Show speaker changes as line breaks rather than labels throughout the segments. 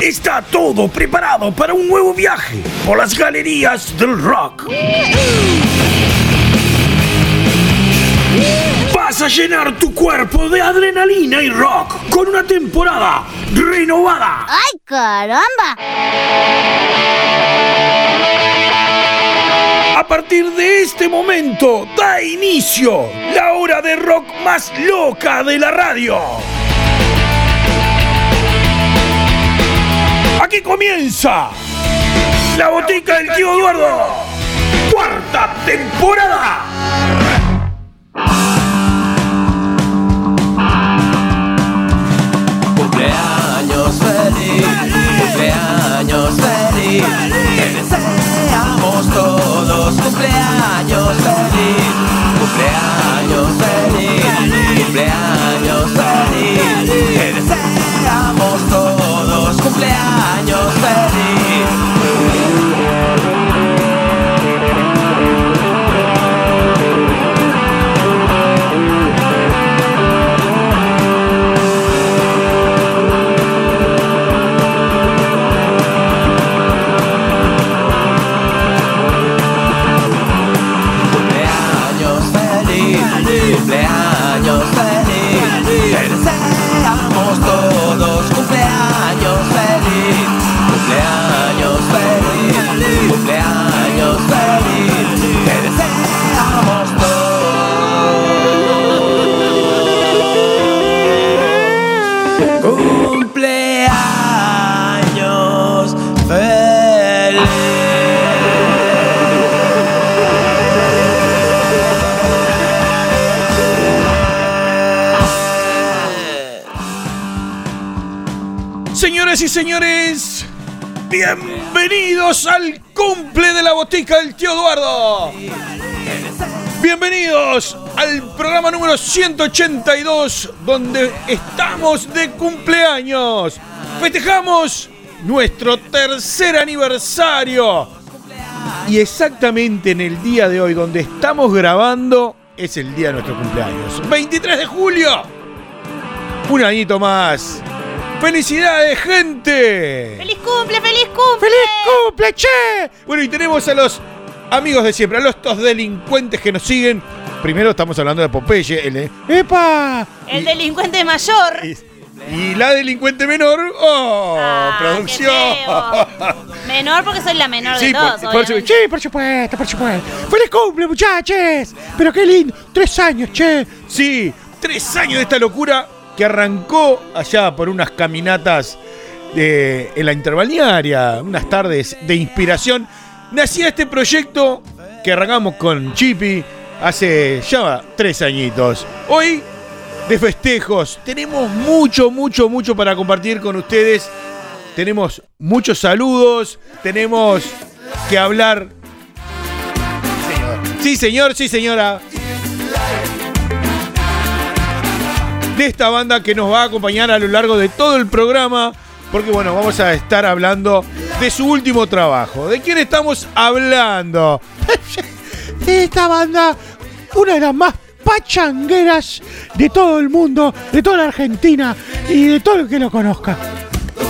Está todo preparado para un nuevo viaje por las galerías del rock. Vas a llenar tu cuerpo de adrenalina y rock con una temporada renovada.
¡Ay, caramba!
A partir de este momento da inicio la hora de rock más loca de la radio. Aquí comienza la botica del tío Eduardo. Cuarta temporada.
Cumpleaños feliz, cumpleaños feliz, cumpleaños feliz. Te deseamos todos cumpleaños feliz.
Señores, bienvenidos al cumple de la botica del tío Eduardo. Bienvenidos al programa número 182, donde estamos de cumpleaños. Festejamos nuestro tercer aniversario. Y exactamente en el día de hoy, donde estamos grabando, es el día de nuestro cumpleaños. 23 de julio. Un añito más. ¡Felicidades, gente!
¡Feliz cumple, feliz cumple!
¡Feliz cumple, che! Bueno, y tenemos a los amigos de siempre, a los estos delincuentes que nos siguen. Primero estamos hablando de Popeye, el de- ¡Epa!
El delincuente mayor.
Y, y la delincuente menor, ¡oh!
Ah,
¡Producción!
Menor porque soy la menor de
Sí,
todos,
por, sí, por supuesto, por supuesto. ¡Feliz cumple, muchachos! Pero qué lindo, tres años, che. Sí, tres años de esta locura que arrancó allá por unas caminatas de, en la interbalnearia, unas tardes de inspiración. Nacía este proyecto que arrancamos con Chippy hace ya tres añitos. Hoy, de festejos, tenemos mucho, mucho, mucho para compartir con ustedes. Tenemos muchos saludos, tenemos que hablar. Sí, señor, sí, señora. De esta banda que nos va a acompañar a lo largo de todo el programa. Porque bueno, vamos a estar hablando de su último trabajo. ¿De quién estamos hablando? De esta banda, una de las más pachangueras de todo el mundo, de toda la Argentina y de todo el que lo conozca.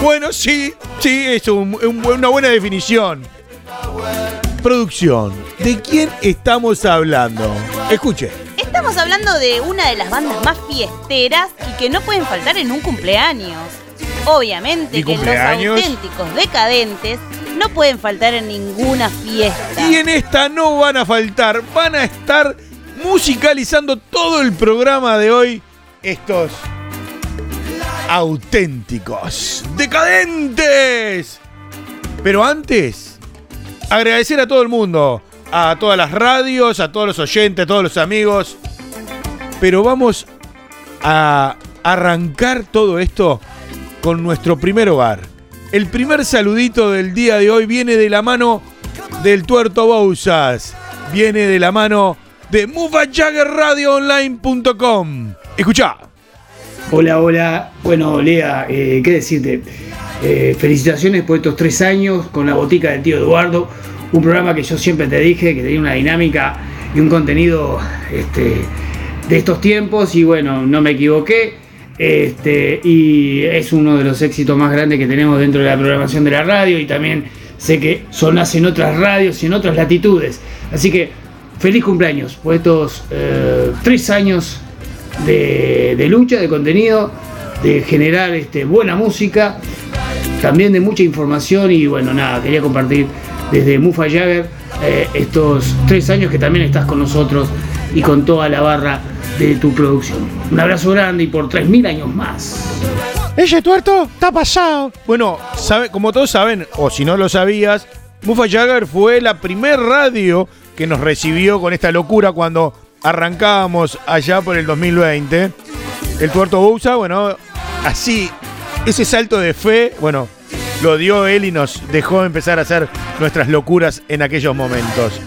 Bueno, sí, sí, es un- un- una buena definición. Producción, ¿de quién estamos hablando? Escuche.
Estamos hablando de una de las bandas más fiesteras y que no pueden faltar en un cumpleaños. Obviamente
¿Y
que
cumpleaños?
los auténticos decadentes no pueden faltar en ninguna fiesta.
Y en esta no van a faltar, van a estar musicalizando todo el programa de hoy estos auténticos, decadentes. Pero antes, agradecer a todo el mundo, a todas las radios, a todos los oyentes, a todos los amigos. Pero vamos a arrancar todo esto con nuestro primer hogar. El primer saludito del día de hoy viene de la mano del Tuerto Bousas. Viene de la mano de MuvaJaggerRadioOnline.com. Escucha.
Hola, hola. Bueno, Lea, eh, ¿qué decirte? eh, felicitaciones por estos tres años con la botica del tío Eduardo. Un programa que yo siempre te dije que tenía una dinámica y un contenido este, de estos tiempos. Y bueno, no me equivoqué. Este, y es uno de los éxitos más grandes que tenemos dentro de la programación de la radio. Y también sé que sonas en otras radios y en otras latitudes. Así que feliz cumpleaños por estos eh, tres años de, de lucha, de contenido, de generar este, buena música, también de mucha información y bueno, nada, quería compartir desde Mufa Jagger eh, estos tres años que también estás con nosotros y con toda la barra de tu producción. Un abrazo grande y por 3.000 años más.
Ese tuerto está pasado. Bueno, sabe, como todos saben, o si no lo sabías, Mufa Jagger fue la primer radio que nos recibió con esta locura cuando arrancábamos allá por el 2020. El tuerto Bousa, bueno, así, ese salto de fe, bueno, lo dio él y nos dejó empezar a hacer nuestras locuras en aquellos momentos.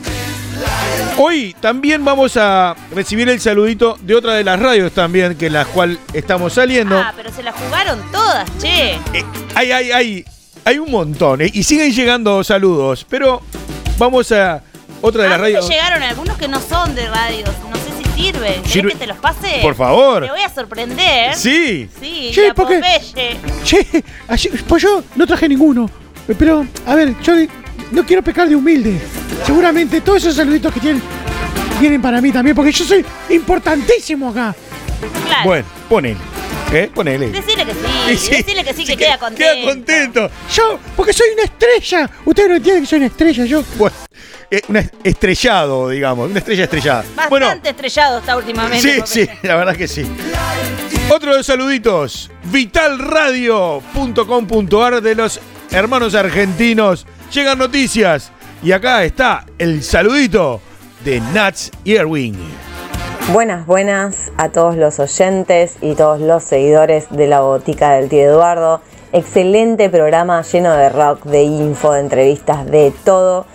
Hoy también vamos a recibir el saludito de otra de las radios también, que la cual estamos saliendo.
Ah, pero se la jugaron todas, che.
Eh, hay, hay, hay, hay un montón, eh, y siguen llegando saludos, pero vamos a otra de
A
las
mí me
radios.
llegaron algunos que no son de radios. No sé si sirven. ¿Querés
Sirve-
que te los pase?
Por favor.
Te voy a sorprender.
Sí.
Sí,
Che,
la
¿por qué?
Popeye.
Che, ayer- pues yo no traje ninguno. Pero, a ver, yo no quiero pecar de humilde. Seguramente todos esos saluditos que tienen vienen para mí también, porque yo soy importantísimo acá.
Claro.
Bueno, ponele. ¿Eh? Ponele.
Decirle que sí.
Sí,
Decirle que sí,
sí,
que queda contento.
Queda contento. Yo, porque soy una estrella. Ustedes no entienden que soy una estrella. Yo, bueno, eh, un estrellado, digamos. Una estrella estrellada.
Bastante
Bueno,
estrellado está últimamente.
Sí, sí, la verdad que sí. Otro de los saluditos, vitalradio.com.ar de los hermanos argentinos. Llegan noticias y acá está el saludito de Nats y Erwin.
Buenas, buenas a todos los oyentes y todos los seguidores de la botica del tío Eduardo. Excelente programa lleno de rock, de info, de entrevistas, de todo.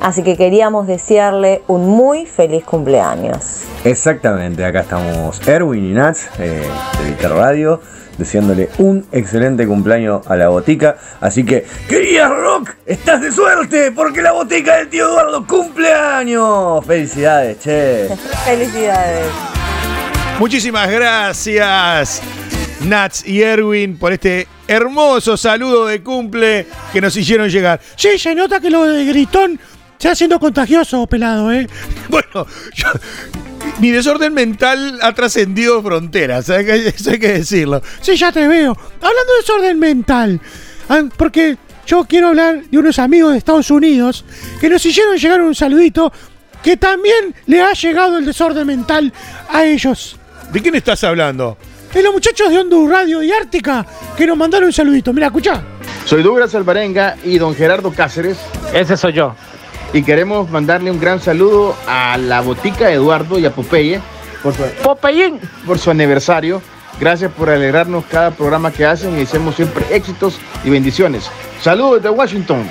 Así que queríamos desearle un muy feliz cumpleaños.
Exactamente, acá estamos Erwin y Nats eh, de Vital Radio, deseándole un excelente cumpleaños a la botica. Así que, querida Rock, estás de suerte porque la botica del tío Eduardo cumpleaños. Felicidades, che.
Felicidades.
Muchísimas gracias, Nats y Erwin, por este hermoso saludo de cumple que nos hicieron llegar. Sí, se nota que lo de gritón se haciendo contagioso, pelado, ¿eh? Bueno, yo- mi desorden mental ha trascendido fronteras, eso hay que decirlo. Sí, ya te veo. Hablando de desorden mental, ah, porque yo quiero hablar de unos amigos de Estados Unidos que nos hicieron llegar un saludito que también le ha llegado el desorden mental a ellos. ¿De quién estás hablando? De los muchachos de Hondu Radio y Ártica que nos mandaron un saludito. Mira, escuchá.
Soy Douglas Alvarenga y don Gerardo Cáceres.
Ese soy yo.
Y queremos mandarle un gran saludo a la botica de Eduardo y a Popeye por su,
Popeyín.
por su aniversario. Gracias por alegrarnos cada programa que hacen y deseamos siempre éxitos y bendiciones. Saludos desde Washington.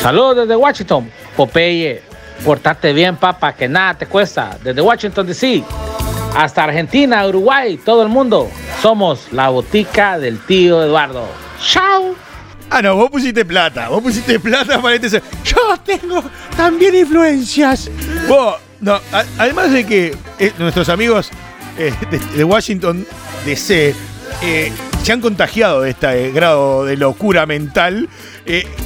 Saludos desde Washington. Popeye, portate bien, papá, que nada te cuesta. Desde Washington DC hasta Argentina, Uruguay, todo el mundo. Somos la botica del tío Eduardo. ¡Chao!
Ah, no, vos pusiste plata. Vos pusiste plata para este. Yo tengo también influencias. Vos, no, además de que eh, nuestros amigos eh, de, Washington DC eh, se han contagiado de este eh, grado de locura mental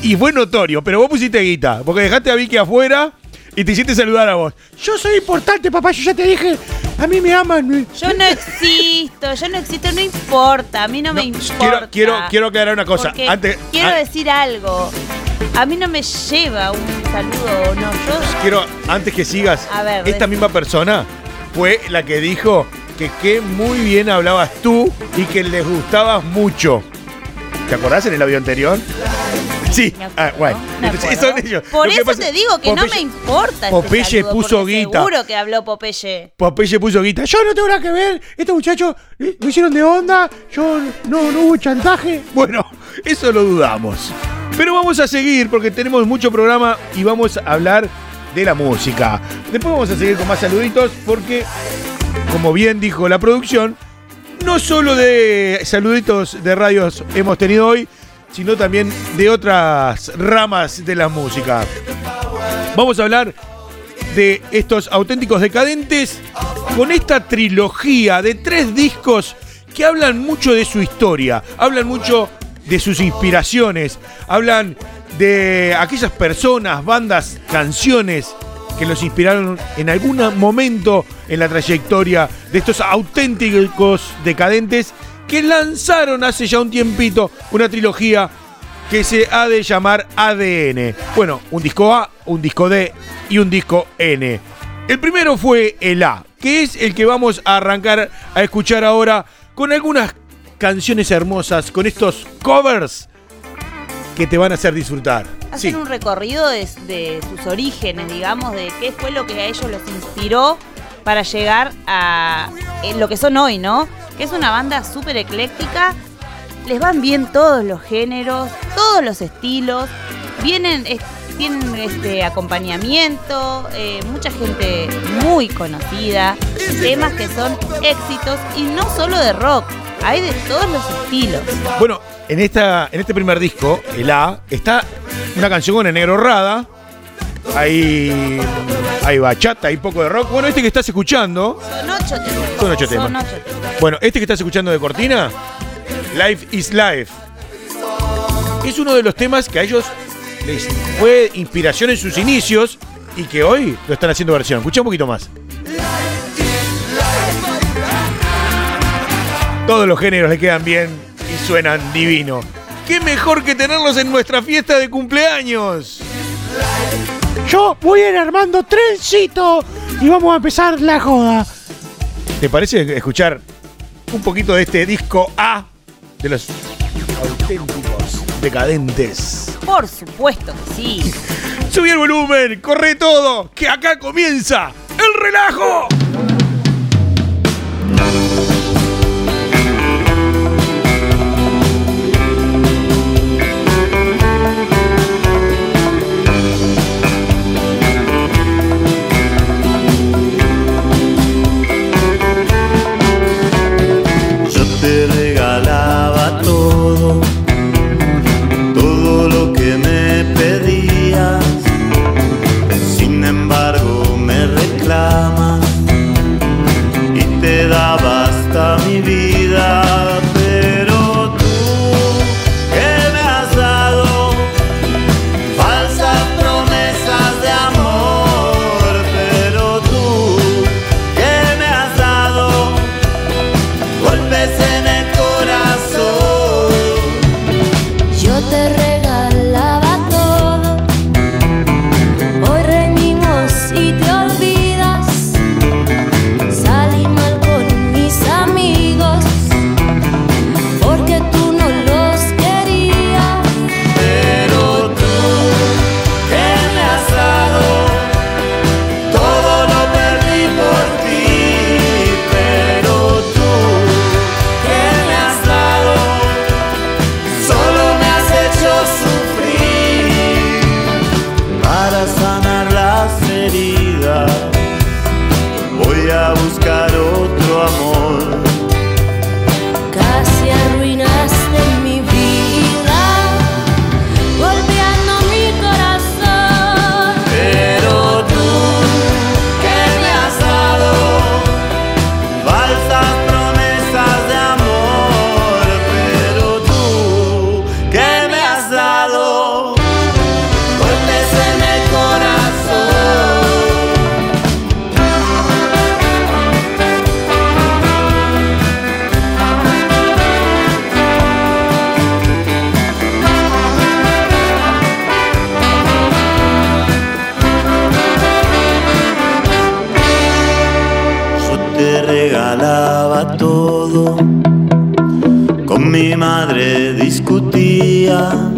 y fue notorio, pero vos pusiste guita, porque dejaste a Vicky afuera y te hiciste saludar a vos. Yo soy importante, papá, yo ya te dije, a mí me aman.
Yo no existo, yo no existo, no importa, a mí no, me importa.
Quiero, quiero, quiero aclarar una cosa.
Porque
Antes,
quiero decir algo. A mí no me lleva un saludo, no, yo
quiero, antes que sigas,
A ver,
esta
decí.
misma persona fue la que dijo que qué muy bien hablabas tú y que les gustabas mucho. ¿Te acordás en el audio anterior? Sí,
me
ah, bueno.
me
Entonces, son ellos.
Por
Lo que
eso
pasa-
te digo que no
Popeye-
me importa. este
Popeye
saludo,
puso
porque
guita.
Seguro que habló Popeye.
Popeye puso guita. Yo no tengo nada que ver. Estos muchachos eh, lo hicieron de onda. Yo no, no hubo chantaje. Bueno, eso lo dudamos. Pero vamos a seguir porque tenemos mucho programa y vamos a hablar de la música. Después vamos a seguir con más saluditos porque, como bien dijo la producción, no solo de saluditos de radios hemos tenido hoy, sino también de otras ramas de la música. Vamos a hablar de estos auténticos decadentes con esta trilogía de tres discos que hablan mucho de su historia, hablan mucho de sus inspiraciones, hablan de aquellas personas, bandas, canciones que los inspiraron en algún momento en la trayectoria de estos auténticos decadentes que lanzaron hace ya un tiempito una trilogía que se ha de llamar ADN. Bueno, un disco A, un disco D y un disco N. El primero fue el A, que es el que vamos a arrancar a escuchar ahora con algunas canciones hermosas, con estos covers que te van a hacer disfrutar.
Hacen
Sí.
un recorrido de, de sus orígenes, digamos, de qué fue lo que a ellos los inspiró para llegar a eh, lo que son hoy, ¿no? Que es una banda súper ecléctica. Les van bien todos los géneros, todos los estilos. Vienen, tienen este acompañamiento, eh, mucha gente muy conocida, temas que son éxitos y no solo de rock, hay de todos los estilos.
Bueno, en, esta, en este primer disco, el A, está una canción con el negro Rada. Hay, hay bachata, hay poco de rock. Bueno, este que estás escuchando,
Son ocho temas.
Son ocho temas.
Son ocho temas.
bueno, este que estás escuchando de Cortina, Life is Life. Es uno de los temas que a ellos les fue inspiración en sus inicios y que hoy lo están haciendo versión. Escucha un poquito más. Todos los géneros le quedan bien y suenan divino. ¿Qué mejor que tenerlos en nuestra fiesta de cumpleaños?
Yo voy a ir armando trencito y vamos a empezar la joda.
¿Te parece escuchar un poquito de este disco A de los auténticos decadentes?
Por supuesto que sí.
Subí el volumen, corre todo, que acá comienza el relajo.
putih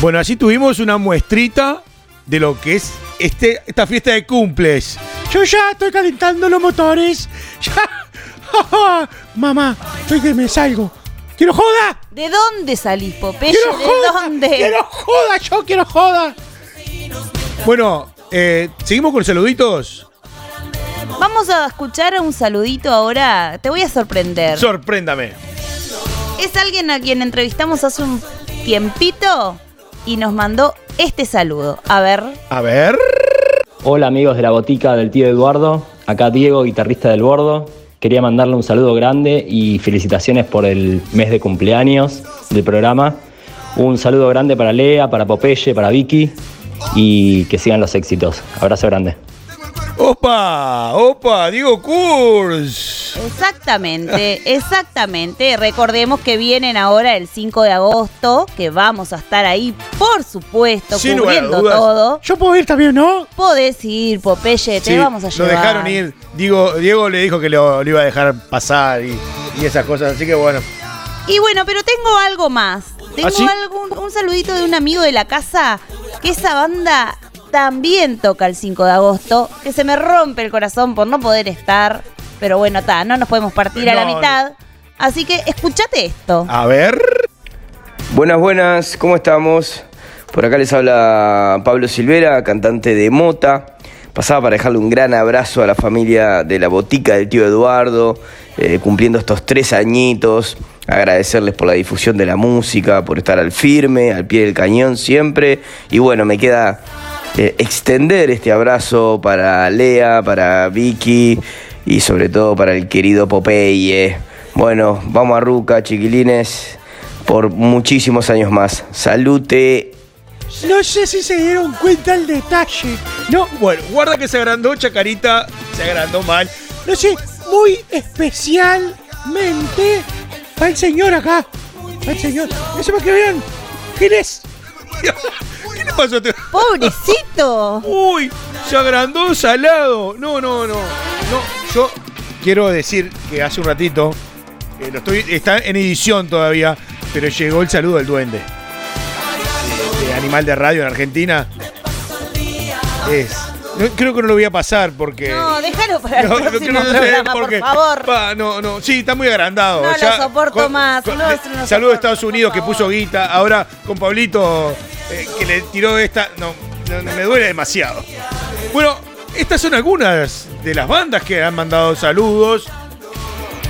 Bueno, así tuvimos una muestrita de lo que es este, esta fiesta de cumples.
Yo ya estoy calentando los motores. Ya. Mamá, estoy que me salgo. ¿Quiero joda?
¿De dónde salís, Popeye?
¡Quiero
¿De
joda!
dónde?
¡Quiero joda! ¡Yo quiero joda!
Bueno, eh, seguimos con saluditos.
Vamos a escuchar un saludito ahora. Te voy a sorprender.
Sorpréndame.
es alguien a quien entrevistamos hace un tiempito y nos mandó este saludo. A ver.
A ver.
Hola amigos de la botica del tío Eduardo, acá Diego, guitarrista del Bordo. Quería mandarle un saludo grande y felicitaciones por el mes de cumpleaños del programa. Un saludo grande para Lea, para Popeye, para Vicky y que sigan los éxitos. Abrazo grande.
¡Opa! ¡Opa! Diego Kurz.
Exactamente, exactamente. Recordemos que vienen ahora el 5 de agosto, que vamos a estar ahí, por supuesto,
Sin
cubriendo todo.
Yo puedo ir también, ¿no?
Podés ir, Popeye, te
Sí,
vamos a
Lo
llevar.
dejaron ir. Diego, Diego le dijo que lo, lo iba a dejar pasar y, y esas cosas. Así que bueno.
Y bueno, pero tengo algo más. Tengo
¿Ah, sí?
algún, un saludito de un amigo de la casa, que esa banda también toca el 5 de agosto, que se me rompe el corazón por no poder estar. Pero bueno, está, no nos podemos partir a la mitad. Así que escúchate esto.
A ver.
Buenas, buenas, ¿cómo estamos? Por acá les habla Pablo Silvera, cantante de Mota. Pasaba para dejarle un gran abrazo a la familia de la botica del tío Eduardo, eh, cumpliendo estos tres añitos. Agradecerles por la difusión de la música, por estar al firme, al pie del cañón siempre. Y bueno, me queda eh, extender este abrazo para Lea, para Vicky y sobre todo para el querido Popeye. Bueno, vamos a Ruca, chiquilines, por muchísimos años más. Salute.
No sé si se dieron cuenta el detalle. No,
Bueno, guarda que se agrandó Chacarita. Se agrandó mal.
no sé, muy especialmente para el señor acá. Para el señor. No se me que vean. ¿Quién es?
¿Qué le pasó a este?
¡Pobrecito!
Uy, se agrandó salado. No, no, no. No, yo quiero decir que hace un ratito, eh, lo estoy, está en edición todavía, pero llegó el saludo del duende. De, de Animal de Radio en Argentina. Es. no, creo que no lo voy a pasar porque.
No, déjalo para el
No,
próximo
no
programa,
porque-
por favor.
Pa, no, no, sí, está muy agrandado.
No lo
Ya
soporto más, lo
saludo
soporto,
a Estados Unidos que puso guita. Ahora con Pablito eh, que le tiró esta. No, me duele demasiado. Bueno, estas son algunas de las bandas que han mandado saludos.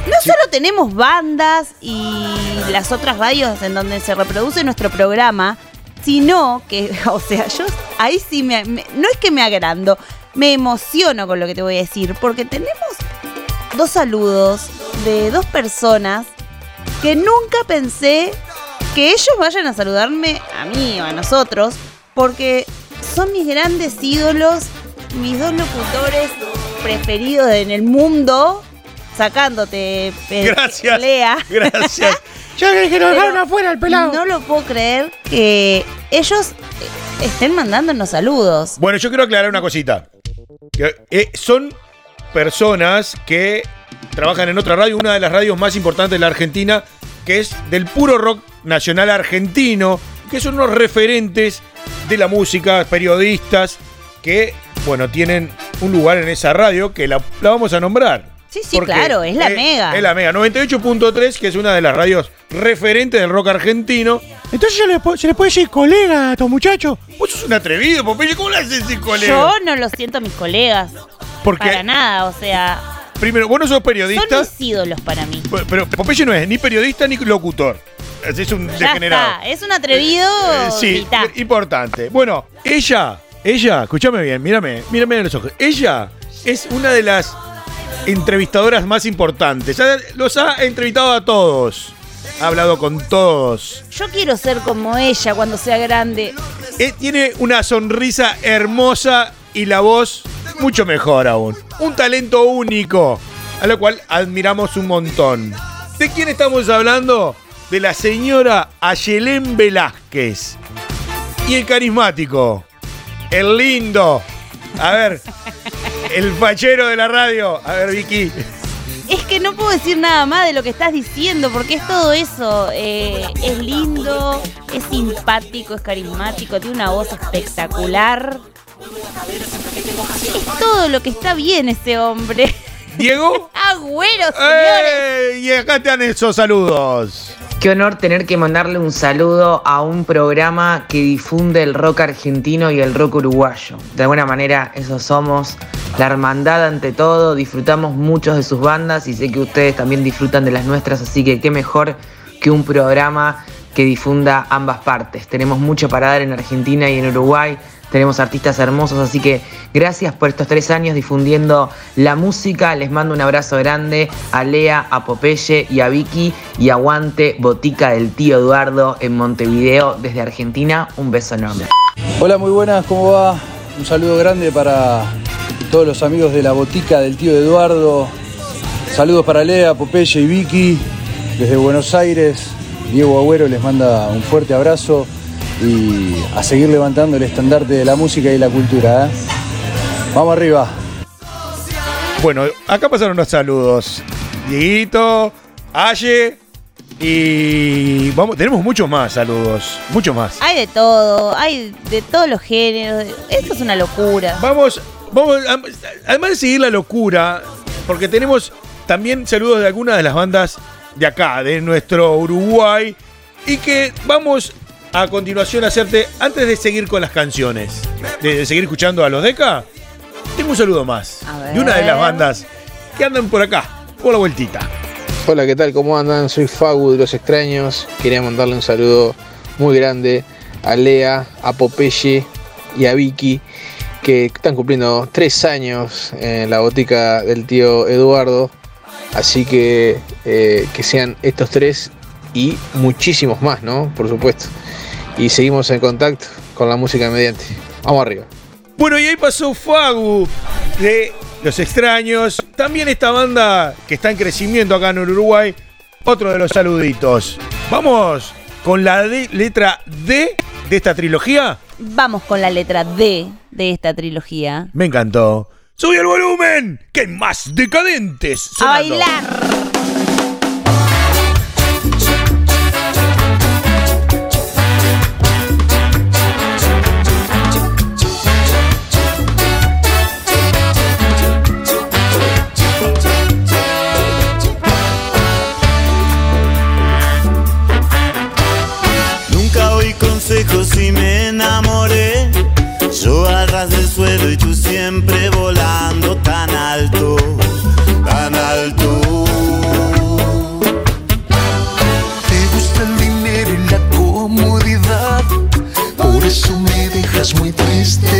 No solo tenemos bandas y las otras radios en donde se reproduce nuestro programa, sino que, o sea, yo ahí sí me, me- no es que me agrando, me emociono con lo que te voy a decir, porque tenemos dos saludos de dos personas que nunca pensé que ellos vayan a saludarme a mí o a nosotros, porque son mis grandes ídolos, mis dos locutores preferidos en el mundo, sacándote pe-
Gracias.
pelea.
Gracias.
Ya que lo dejaron
Pero
afuera el pelado.
No lo puedo creer que ellos eh, estén mandándonos saludos.
Bueno, yo quiero aclarar una cosita. Que, eh, son personas que trabajan en otra radio, una de las radios más importantes de la Argentina, que es del puro rock nacional argentino, que son unos referentes de la música, periodistas, que, bueno, tienen un lugar en esa radio que la, la vamos a nombrar.
Sí, sí, claro, es la Mega.
Es la Mega 98.3, que es una de las radios referentes del rock argentino.
Entonces se le, po- se le puede decir colega a estos muchachos.
Vos sos un atrevido, Popeye, ¿cómo le haces decir colega?
Yo no lo siento a mis colegas.
Porque-
Para nada, o sea,
Primero, vos no sos
son
periodista.
mis ídolos para mí.
Pero- Pero Popeye no es ni periodista ni locutor. Es es un
Ya
degenerado.
está, es un atrevido.
Eh, sí,
mitad.
importante. Bueno, ella, ella, escúchame bien, mírame, mírame en los ojos. Ella es una de las entrevistadoras más importantes. Los ha entrevistado a todos. Ha hablado con todos.
Yo quiero ser como ella cuando sea grande.
Eh, tiene una sonrisa hermosa y la voz mucho mejor aún. Un talento único, a lo cual admiramos un montón. ¿De quién estamos hablando? De la señora Ayelén Velázquez. y el carismático, el lindo. A ver, el fachero de la radio. A ver, Vicky.
Es que no puedo decir nada más de lo que estás diciendo, porque es todo eso. eh, es lindo, es simpático, es carismático, tiene una voz espectacular. Es todo lo que está bien ese hombre.
Diego.
Agüero, señores.
¡Eh! Y acá están esos saludos.
Qué honor tener que mandarle un saludo a un programa que difunde el rock argentino y el rock uruguayo. De alguna manera, eso somos. La hermandad ante todo, disfrutamos muchos de sus bandas y sé que ustedes también disfrutan de las nuestras, así que qué mejor que un programa que difunda ambas partes. Tenemos mucho para dar en Argentina y en Uruguay. Tenemos artistas hermosos, así que gracias por estos tres años difundiendo la música. Les mando un abrazo grande a Lea, a Popeye y a Vicky. Y aguante Botica del tío Eduardo en Montevideo desde Argentina. Un beso enorme.
Hola, muy buenas, ¿cómo va? Un saludo grande para todos los amigos de la botica del tío Eduardo. Saludos para Lea, Popeye y Vicky desde Buenos Aires. Diego Agüero les manda un fuerte abrazo y a seguir levantando el estandarte de la música y la cultura. ¿eh? Vamos arriba.
Bueno, acá pasaron los saludos. Dieguito, Aye y vamos, tenemos muchos más saludos, muchos más.
Hay de todo, hay de todos los géneros. Esto es una locura.
Vamos, vamos, am- además de seguir la locura, porque tenemos también saludos de algunas de las bandas de acá, de nuestro Uruguay, y que vamos a continuación hacerte, antes de seguir con las canciones, de, de seguir escuchando a los Deca, tengo un saludo más de una de las bandas que andan por acá, por la vueltita.
Hola, ¿qué tal? ¿Cómo andan? Soy Fagu de Los Extraños. Quería mandarle un saludo muy grande a Lea, a Popeye y a Vicky, que están cumpliendo tres años en la botica del tío Eduardo. Así que eh, que sean estos tres y muchísimos más, ¿no? Por supuesto. Y seguimos en contacto con la música mediante. Vamos arriba.
Bueno, y ahí pasó Fagu de Los Extraños. También esta banda que está en crecimiento acá en Uruguay. Otro de los saluditos. Vamos con la letra D de esta trilogía.
Vamos con la letra D de esta trilogía.
Me encantó. ¡Sube el volumen! ¡Que hay más decadentes!
A
sonando.
bailar.
Eso me dejas muy triste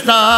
Está?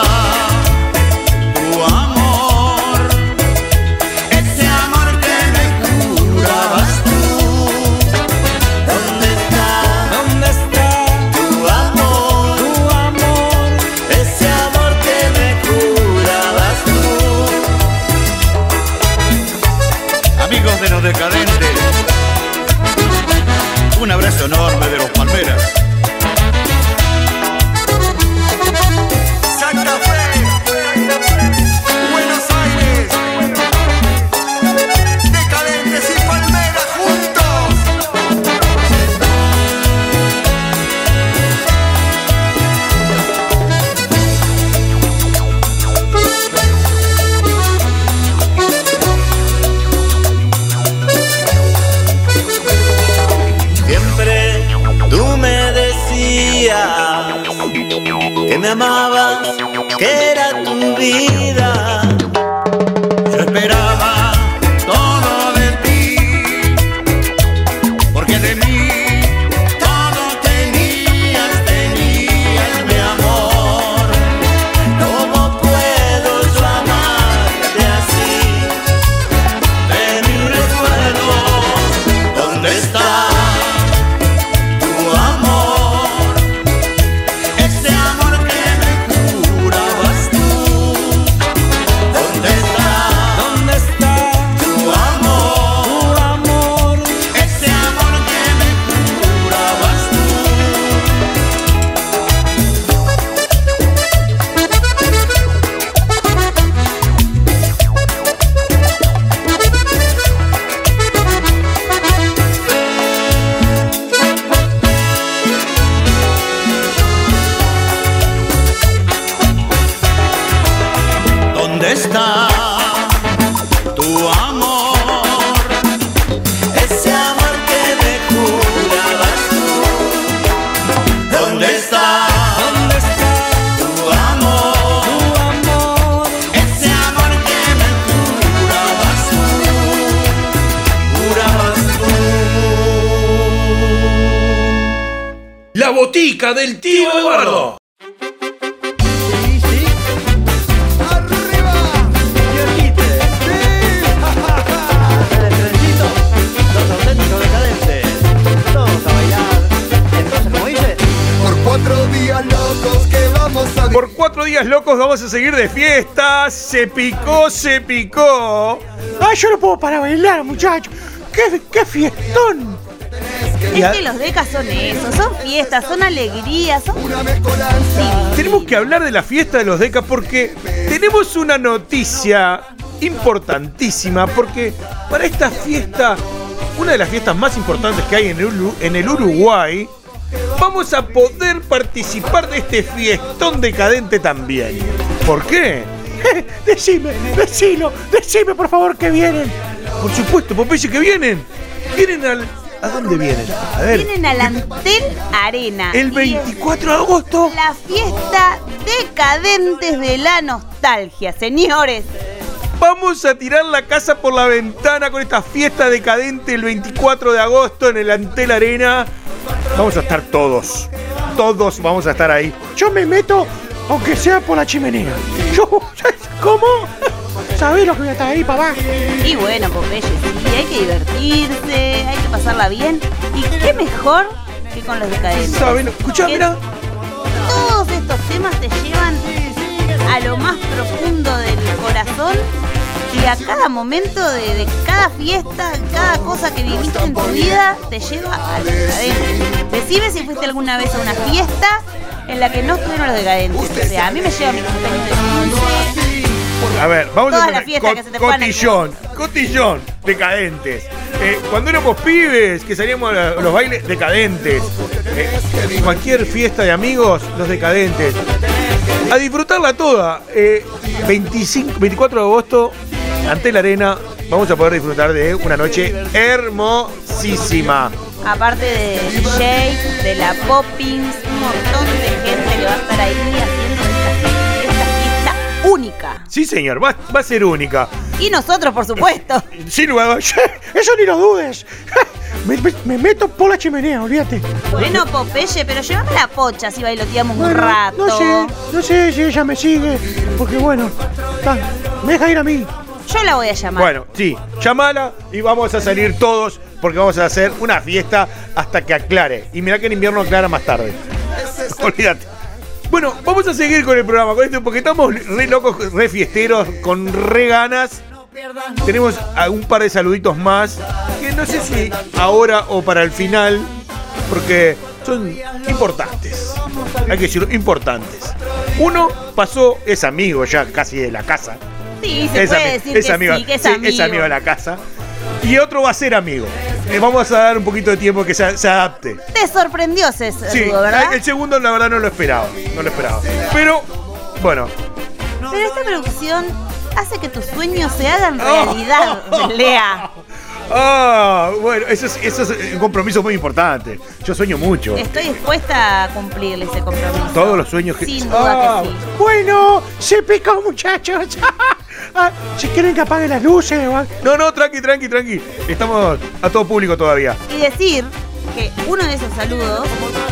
Botica del tío Eduardo.
Los auténticos decadentes. Todos a bailar. Entonces, como dice,
Por cuatro días locos que vamos a
Por cuatro días locos vamos a seguir de fiesta. Se picó, se picó.
Ay, yo no puedo para bailar, muchachos. ¡Qué, qué fiestón!
Es que los decas son eso, son fiestas, son alegrías, son
Tenemos que hablar de la fiesta de los decas porque tenemos una noticia importantísima porque para esta fiesta, una de las fiestas más importantes que hay en el, Uru- en el Uruguay, vamos a poder participar de este fiestón decadente también. ¿Por qué?
decime, decilo, decime por favor que vienen.
Por supuesto, Popeye, que vienen. Vienen al... ¿A dónde vienen? A ver.
Vienen al Antel Arena.
El
y es
24 de agosto.
La fiesta decadentes de la nostalgia, señores.
Vamos a tirar la casa por la ventana con esta fiesta decadente el 24 de agosto en el Antel Arena. Vamos a estar todos. Todos vamos a estar ahí.
Yo me meto, aunque sea por la chimenea. ¿cómo? ¿Sabés lo que voy a estar ahí, papá?
Y bueno, Popeye, sí, hay que divertirse, hay que pasarla bien. ¿Y qué mejor que con los decadentes?
¿Saben? Escuchá, mirá.
Todos estos temas te llevan a lo más profundo del corazón y a cada momento de, de cada fiesta, cada cosa que viviste en tu vida, te lleva a los decadentes. Decime si fuiste alguna vez a una fiesta en la que no estuvieron los decadentes. O sea, a mí me lleva mi cumpleaños de 15.
A ver, vamos
Todas
a
las fiestas que se te
cotillón, cotillón, decadentes. Eh, cuando éramos pibes, que salíamos a los bailes, decadentes. Eh, cualquier fiesta de amigos, los decadentes. A disfrutarla toda. Eh, 25, 24 de agosto, ante la arena, vamos a poder disfrutar de una noche hermosísima.
Aparte de DJ, de la Poppins, un montón de gente que va a estar ahí haciendo esta, esta fiesta única.
Sí, señor, va, va a ser única.
Y nosotros, por supuesto.
Sin lugar
Eso ni lo dudes. Me, me- me meto por la chimenea, olvídate.
Bueno, Popeye, pero llévame la pocha si bailoteamos un
Bueno,
rato.
No sé, no sé si ella me sigue. Porque bueno, ta, me deja ir a mí.
Yo la voy a llamar.
Bueno, sí, llamala y vamos a salir todos porque vamos a hacer una fiesta hasta que aclare. Y mira que en invierno aclara más tarde. Olvídate. Bueno, vamos a seguir con el programa, con esto, porque estamos re locos, re fiesteros, con re ganas. Tenemos un par de saluditos más, que no sé si ahora o para el final, porque son importantes. Hay que decirlo, importantes. Uno pasó, es amigo ya casi de la casa.
Sí, se
Es,
puede
ami-
decir
es
que
amigo,
sí, que es
sí,
amigo.
es amigo de la casa. Y otro va a ser amigo. Le vamos a dar un poquito de tiempo que se, se adapte.
Te sorprendió ese
Sí,
¿verdad?
el segundo la verdad no lo esperaba. No lo esperaba. Pero, bueno,
Pero esta producción hace que tus sueños se hagan
Oh.
realidad, Lea.
Ah, bueno, eso es, eso es un compromiso muy importante. Yo sueño mucho.
Estoy dispuesta a cumplirle ese compromiso.
Todos los sueños que.
Sin duda
Ah,
que sí.
Bueno, se picó, muchachos. Ah, si quieren que apague las luces o algo.
No, no, tranqui, tranqui, tranqui. Estamos a todo público todavía.
Y decir que uno de esos saludos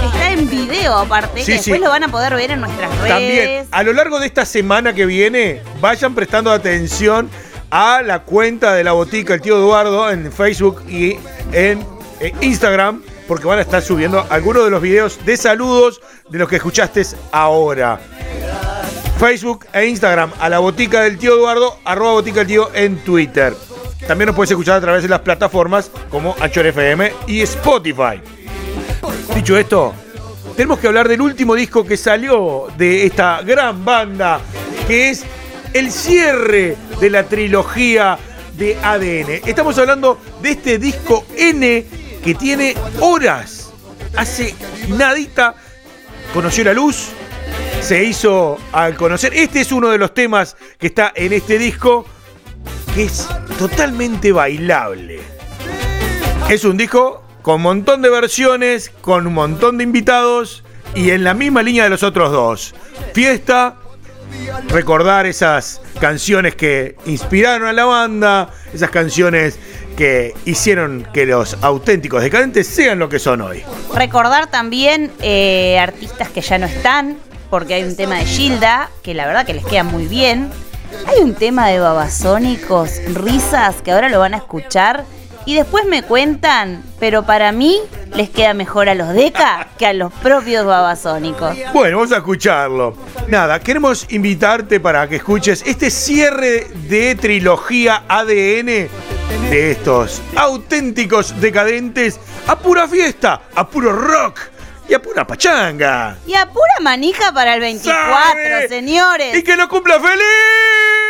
está en video aparte,
Sí,
que después lo van a poder ver en nuestras redes.
También, a lo largo de esta semana que viene, vayan prestando atención a la cuenta de la botica El Tío Eduardo en Facebook y en eh, Instagram, porque van a estar subiendo algunos de los videos de saludos de los que escuchaste ahora. Facebook e Instagram a la botica del tío Eduardo, arroba botica del tío en Twitter. También nos puedes escuchar a través de las plataformas como Anchor FM y Spotify. Dicho esto, tenemos que hablar del último disco que salió de esta gran banda, que es el cierre de la trilogía de ADN. Estamos hablando de este disco N que tiene horas. Hace nadita conoció la luz, se hizo al conocer. Este es uno de los temas que está en este disco, que es totalmente bailable. Es un disco con un montón de versiones, con un montón de invitados y en la misma línea de los otros dos. Fiesta, recordar esas canciones que inspiraron a la banda, esas canciones que hicieron que los auténticos decadentes sean lo que son hoy.
Recordar también eh, artistas que ya no están, porque hay un tema de Gilda, que la verdad que les queda muy bien. Hay un tema de babasónicos, risas, que ahora lo van a escuchar. Y después me cuentan, pero para mí les queda mejor a los Deca que a los propios babasónicos.
Bueno, vamos a escucharlo. Nada, queremos invitarte para que escuches este cierre de trilogía ADN de estos auténticos decadentes a pura fiesta, a puro rock y a pura pachanga.
Y a pura manija para el 24,
¡Sabe!
señores.
¡Y que lo cumpla feliz!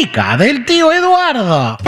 rica del tío Eduardo.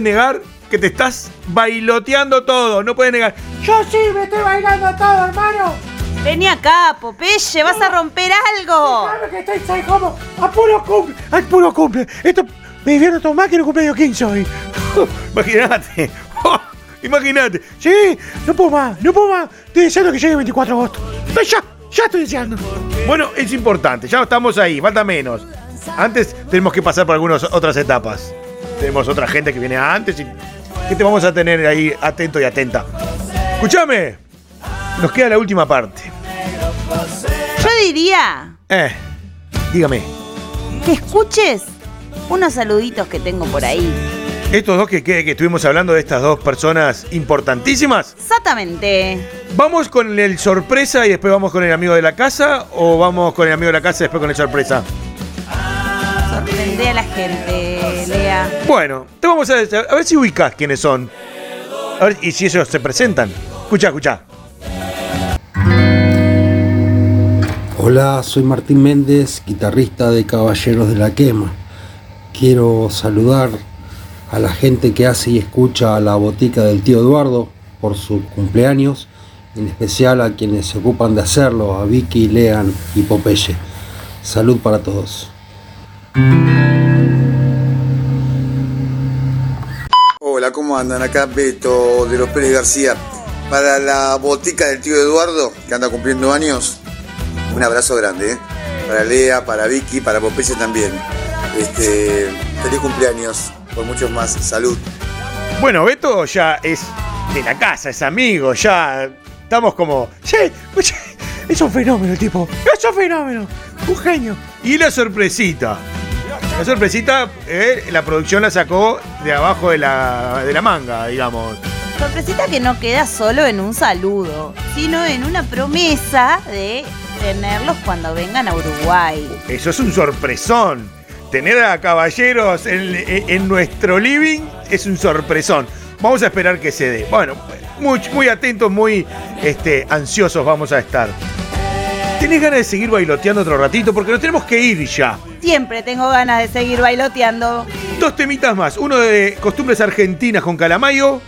No negar que te estás bailoteando todo. No podés negar.
Yo sí me estoy bailando todo, hermano.
Vení acá, Popeye, vas a romper algo.
Claro que puro cumple. A puro cumple. Esto me divierto todo más que un cumpleaños 15 hoy.
Imagínate. Imagínate.
Sí, no puedo más, no puedo más. Estoy deseando que llegue el 24 de agosto. Estoy ya, ya estoy deseando.
Bueno, es importante. Ya estamos ahí. Falta menos. Antes tenemos que pasar por algunas otras etapas. Tenemos otra gente que viene antes y que te vamos a tener ahí atento y atenta. Escúchame. Nos queda la última parte.
Yo diría
Eh, dígame.
que escuches unos saluditos que tengo por ahí.
Estos dos que, que- que estuvimos hablando de estas dos personas importantísimas.
Exactamente.
¿Vamos con el sorpresa y después vamos con el amigo de la casa? ¿O vamos con el amigo de la casa y después con el sorpresa?
A la gente, Lea.
Bueno, te vamos a, a ver si ubicas quiénes son. A ver, y si ellos se presentan. Escucha, escucha.
Hola, soy Martín Méndez, guitarrista de Caballeros de la Quema. Quiero saludar a la gente que hace y escucha a la botica del tío Eduardo por su cumpleaños, en especial a quienes se ocupan de hacerlo, a Vicky, Lean y Popeye. Salud para todos.
Hola, ¿cómo andan? Acá Beto de los Pérez García. Para la botica del tío Eduardo, que anda cumpliendo años, un abrazo grande, ¿eh? Para Lea, para Vicky, para Popeye también. Este, feliz cumpleaños, por muchos más. Salud.
Bueno, Beto ya es de la casa, es amigo, ya estamos como.
Sí, es un fenómeno tipo. Es un fenómeno. Un genio.
Y la sorpresita. La sorpresita, eh, la producción la sacó de abajo de la, de la manga, digamos.
Sorpresita que no queda solo en un saludo, sino en una promesa de tenerlos cuando vengan a Uruguay.
Eso es un sorpresón. Tener a caballeros en, en nuestro living es un sorpresón. Vamos a esperar que se dé. Bueno, muy, muy atentos, muy este, ansiosos vamos a estar. ¿Tenés ganas de seguir bailoteando otro ratito? Porque nos tenemos que ir ya.
Siempre tengo ganas de seguir bailoteando.
Dos temitas más. Uno de costumbres argentinas con Calamayo.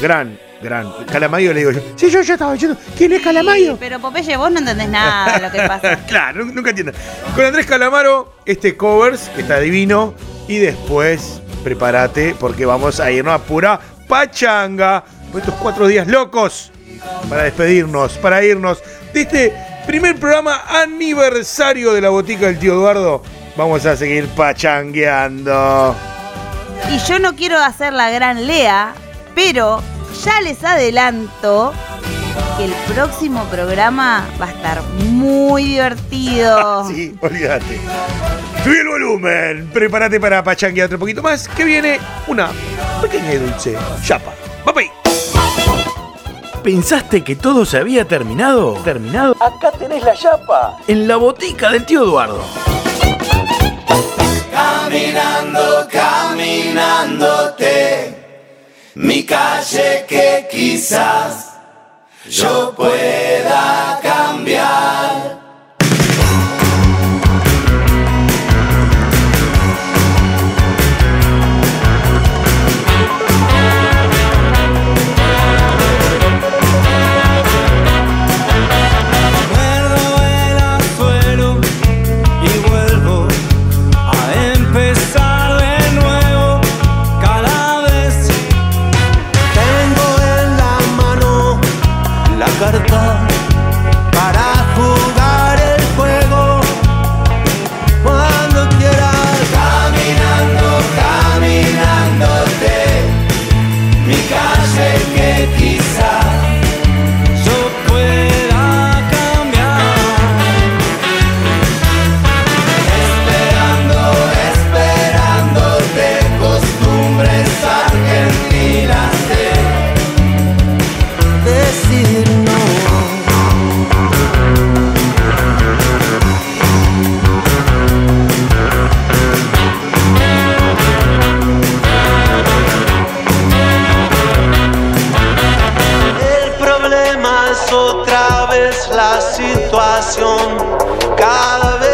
Gran, gran. Calamayo le digo yo.
Sí, yo ya estaba diciendo, ¿quién es Calamayo?
Pero Popeye, vos no entendés nada de lo que pasa.
claro, nu- nunca entiendo. Con Andrés Calamaro, este covers, que está divino. Y después, prepárate, porque vamos a irnos a pura pachanga. Por estos cuatro días locos. Para despedirnos, para irnos de este primer programa aniversario de la botica del tío Eduardo. Vamos a seguir pachangueando.
Y yo no quiero hacer la gran Lea, pero ya les adelanto que el próximo programa va a estar muy divertido.
Sí, olvídate. Subí el volumen. Prepárate para pachanguear otro poquito más. Que viene una pequeña y dulce chapa. Papi. ¿Pensaste que todo se había terminado? ¿Terminado?
Acá tenés la chapa.
En la botica del tío Eduardo.
Caminando, caminándote, mi calle que quizás yo pueda cambiar. Otra vez la situación, cada vez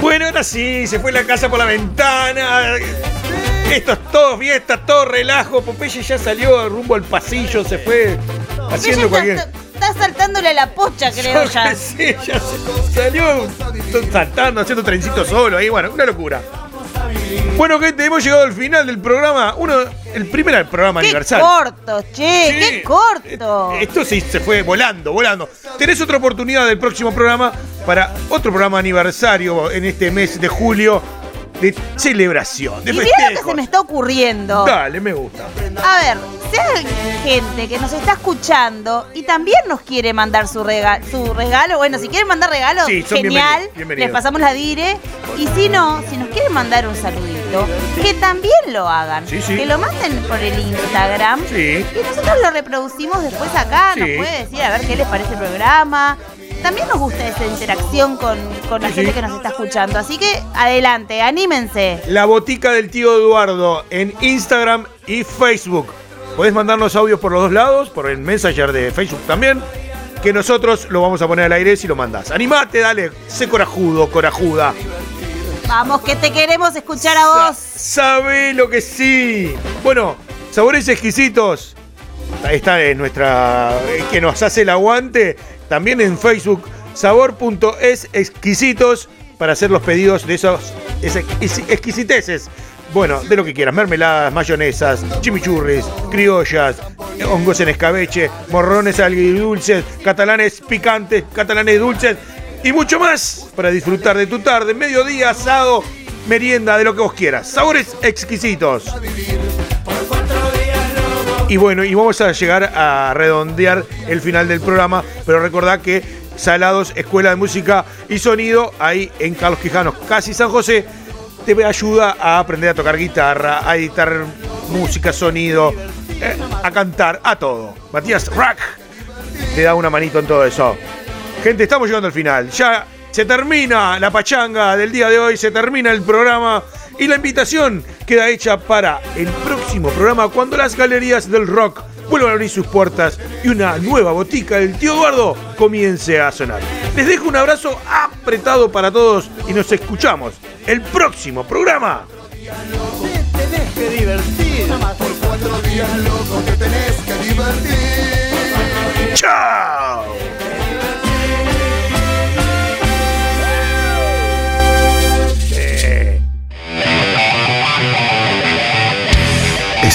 Bueno, ahora sí, se fue la casa por la ventana. Esto es todo fiesta, todo relajo. Popeye ya salió rumbo al pasillo, se fue haciendo cualquier.
está, saltándole a la pocha, creo ya.
Sí, ya salió saltando, haciendo trencito solo ahí, bueno, una locura. Bueno, gente, hemos llegado al final del programa. Uno, el primer programa
Qué
aniversario.
corto, che,
Sí.
qué corto.
Esto sí se fue volando, volando. Tenés otra oportunidad del próximo programa para otro programa aniversario en este mes de julio de celebración, de
y mira lo que se me está ocurriendo.
Dale, me gusta.
A ver, si hay gente que nos está escuchando y también nos quiere mandar su, rega- su regalo, bueno, si quieren mandar regalos,
Sí,
genial, les pasamos la dire. Y si no, si nos quieren mandar un saludito, que también lo hagan.
Sí, sí.
Que lo manden por el Instagram.
Sí.
Y nosotros lo reproducimos después acá. Nos puede decir a ver qué les parece el programa. También nos gusta esa interacción con, con la
Sí,
gente
sí.
que nos está escuchando. Así que adelante, anímense.
La botica del tío Eduardo en Instagram y Facebook. Podés mandarnos audios por los dos lados, por el Messenger de Facebook también. Que nosotros lo vamos a poner al aire si lo mandás. Animate, dale, sé corajudo, corajuda.
Vamos, que te queremos escuchar a vos.
Sabe lo que sí. Bueno, sabores exquisitos. Está en nuestra. eh, que nos hace el aguante. También en Facebook Sabor.es exquisitos para hacer los pedidos de esos es- ex- exquisiteces. Bueno, de lo que quieras, mermeladas, mayonesas, chimichurris, criollas, hongos en escabeche, morrones dulces, catalanes picantes, catalanes dulces y mucho más para disfrutar de tu tarde, mediodía, asado, merienda, de lo que vos quieras. Sabores exquisitos. Y bueno, y vamos a llegar a redondear el final del programa, pero recordad que Salados, Escuela de Música y Sonido, ahí en Carlos Quijano, casi San José, te ayuda a aprender a tocar guitarra, a editar música, sonido, eh, a cantar, a todo. Matías Rack te da una manito en todo eso. Gente, estamos llegando al final. Ya se termina la pachanga del día de hoy, se termina el programa y la invitación queda hecha para el próximo programa cuando las galerías del rock vuelvan a abrir sus puertas y una nueva botica del tío Eduardo comience a sonar. Les dejo un abrazo apretado para todos y nos escuchamos el próximo programa.
Que divertir.
¡Chao!